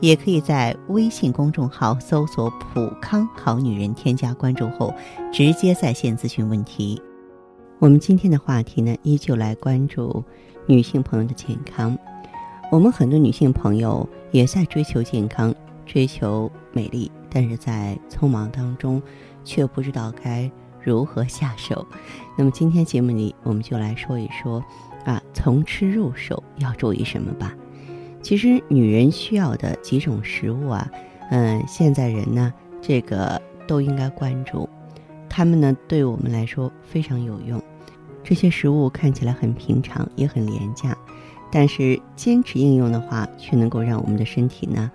也可以在微信公众号搜索“普康好女人”，添加关注后直接在线咨询问题。我们今天的话题呢，依旧来关注女性朋友的健康。我们很多女性朋友也在追求健康、追求美丽。但是在匆忙当中，却不知道该如何下手。那么今天节目里，我们就来说一说，啊，从吃入手要注意什么吧。其实女人需要的几种食物啊，嗯，现在人呢，这个都应该关注。它们呢，对我们来说非常有用。这些食物看起来很平常，也很廉价，但是坚持应用的话，却能够让我们的身体呢，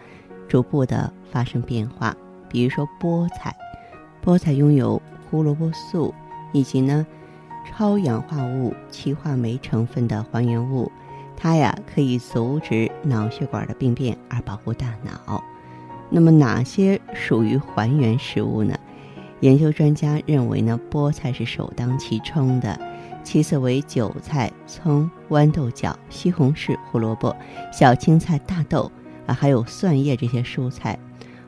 逐步的发生变化。比如说菠菜，菠菜拥有胡萝卜素以及呢超氧化物歧化酶成分的还原物，它呀可以阻止脑血管的病变而保护大脑。那么哪些属于还原食物呢？研究专家认为呢，菠菜是首当其冲的，其次为韭菜、葱、豌豆角、西红柿、胡萝卜、小青菜、大豆啊，还有蒜叶这些蔬菜，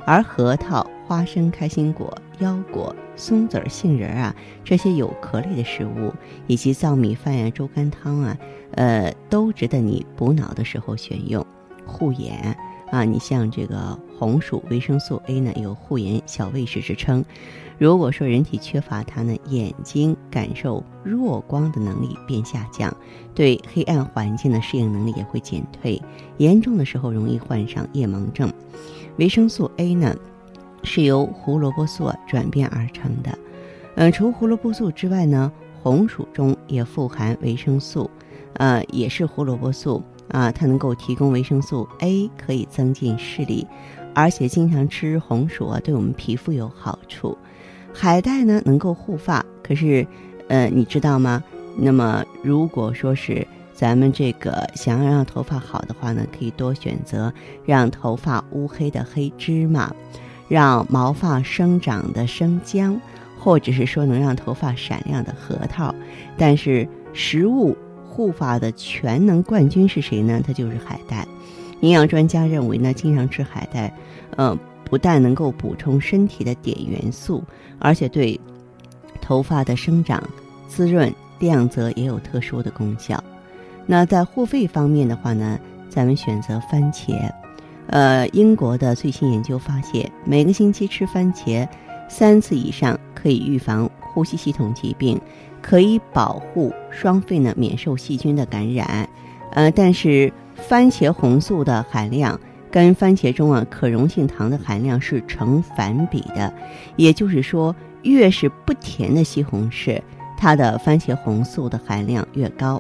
而核桃。花生、开心果、腰果、松子儿、杏仁儿啊，这些有壳类的食物，以及糙米饭呀、粥干汤啊，呃，都值得你补脑的时候选用。护眼啊，你像这个红薯，维生素 A 呢有护眼小卫士之称。如果说人体缺乏它呢，眼睛感受弱光的能力便下降，对黑暗环境的适应能力也会减退，严重的时候容易患上夜盲症。维生素 A 呢？是由胡萝卜素转变而成的，嗯，除胡萝卜素之外呢，红薯中也富含维生素，呃，也是胡萝卜素啊，它能够提供维生素 A，可以增进视力，而且经常吃红薯啊，对我们皮肤有好处。海带呢，能够护发，可是，呃，你知道吗？那么如果说是咱们这个想要让头发好的话呢，可以多选择让头发乌黑的黑芝麻。让毛发生长的生姜，或者是说能让头发闪亮的核桃，但是食物护发的全能冠军是谁呢？它就是海带。营养专家认为呢，经常吃海带，呃，不但能够补充身体的碘元素，而且对头发的生长、滋润、亮泽也有特殊的功效。那在护肺方面的话呢，咱们选择番茄。呃，英国的最新研究发现，每个星期吃番茄三次以上，可以预防呼吸系统疾病，可以保护双肺呢免受细菌的感染。呃，但是番茄红素的含量跟番茄中啊可溶性糖的含量是成反比的，也就是说，越是不甜的西红柿，它的番茄红素的含量越高。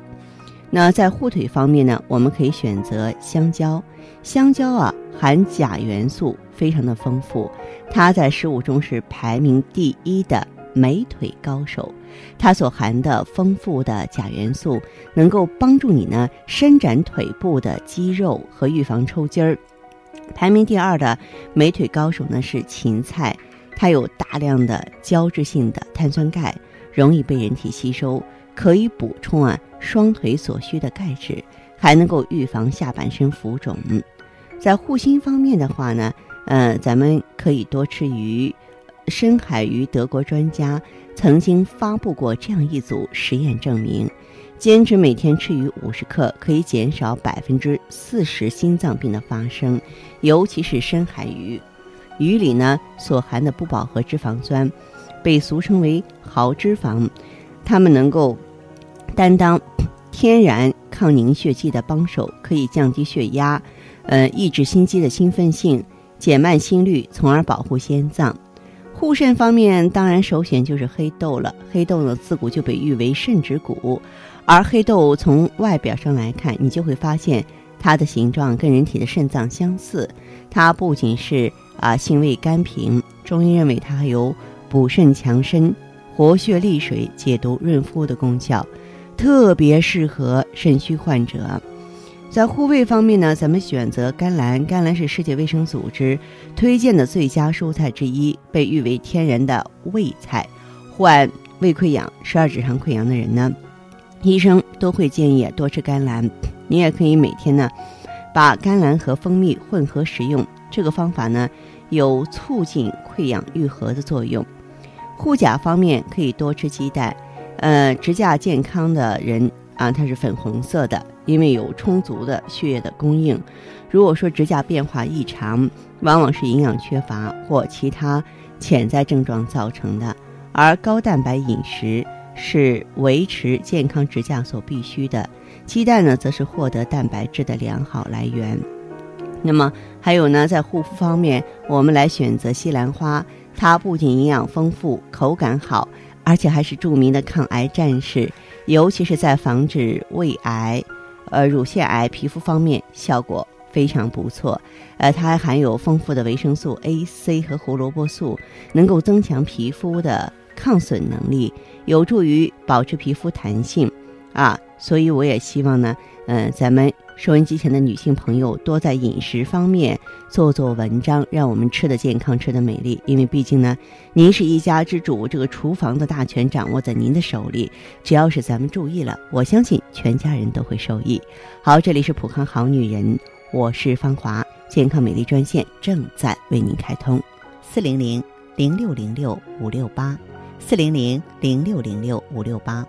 那在护腿方面呢，我们可以选择香蕉。香蕉啊，含钾元素非常的丰富，它在食物中是排名第一的美腿高手。它所含的丰富的钾元素，能够帮助你呢伸展腿部的肌肉和预防抽筋儿。排名第二的美腿高手呢是芹菜，它有大量的胶质性的碳酸钙，容易被人体吸收，可以补充啊双腿所需的钙质，还能够预防下半身浮肿。在护心方面的话呢，呃，咱们可以多吃鱼。深海鱼德国专家曾经发布过这样一组实验，证明坚持每天吃鱼五十克，可以减少百分之四十心脏病的发生。尤其是深海鱼，鱼里呢所含的不饱和脂肪酸，被俗称为好脂肪，它们能够担当天然抗凝血剂的帮手，可以降低血压。呃，抑制心肌的兴奋性，减慢心率，从而保护心脏。护肾方面，当然首选就是黑豆了。黑豆呢，自古就被誉为肾之谷，而黑豆从外表上来看，你就会发现它的形状跟人体的肾脏相似。它不仅是啊性味甘平，中医认为它还有补肾强身、活血利水、解毒润肤的功效，特别适合肾虚患者。在护胃方面呢，咱们选择甘蓝。甘蓝是世界卫生组织推荐的最佳蔬菜之一，被誉为天然的胃菜。患胃溃疡、十二指肠溃疡的人呢，医生都会建议多吃甘蓝。你也可以每天呢，把甘蓝和蜂蜜混合食用。这个方法呢，有促进溃疡愈合的作用。护甲方面可以多吃鸡蛋，呃，指甲健康的人啊，它是粉红色的，因为有充足的血液的供应。如果说指甲变化异常，往往是营养缺乏或其他潜在症状造成的。而高蛋白饮食是维持健康指甲所必须的，鸡蛋呢，则是获得蛋白质的良好来源。那么还有呢，在护肤方面，我们来选择西兰花。它不仅营养丰富、口感好，而且还是著名的抗癌战士，尤其是在防止胃癌、呃乳腺癌皮肤方面效果非常不错。呃，它还含有丰富的维生素 A、C 和胡萝卜素，能够增强皮肤的抗损能力，有助于保持皮肤弹性。啊，所以我也希望呢，嗯，咱们。收音机前的女性朋友多在饮食方面做做文章，让我们吃的健康，吃的美丽。因为毕竟呢，您是一家之主，这个厨房的大权掌握在您的手里。只要是咱们注意了，我相信全家人都会受益。好，这里是普康好女人，我是芳华，健康美丽专线正在为您开通，四零零零六零六五六八，四零零零六零六五六八。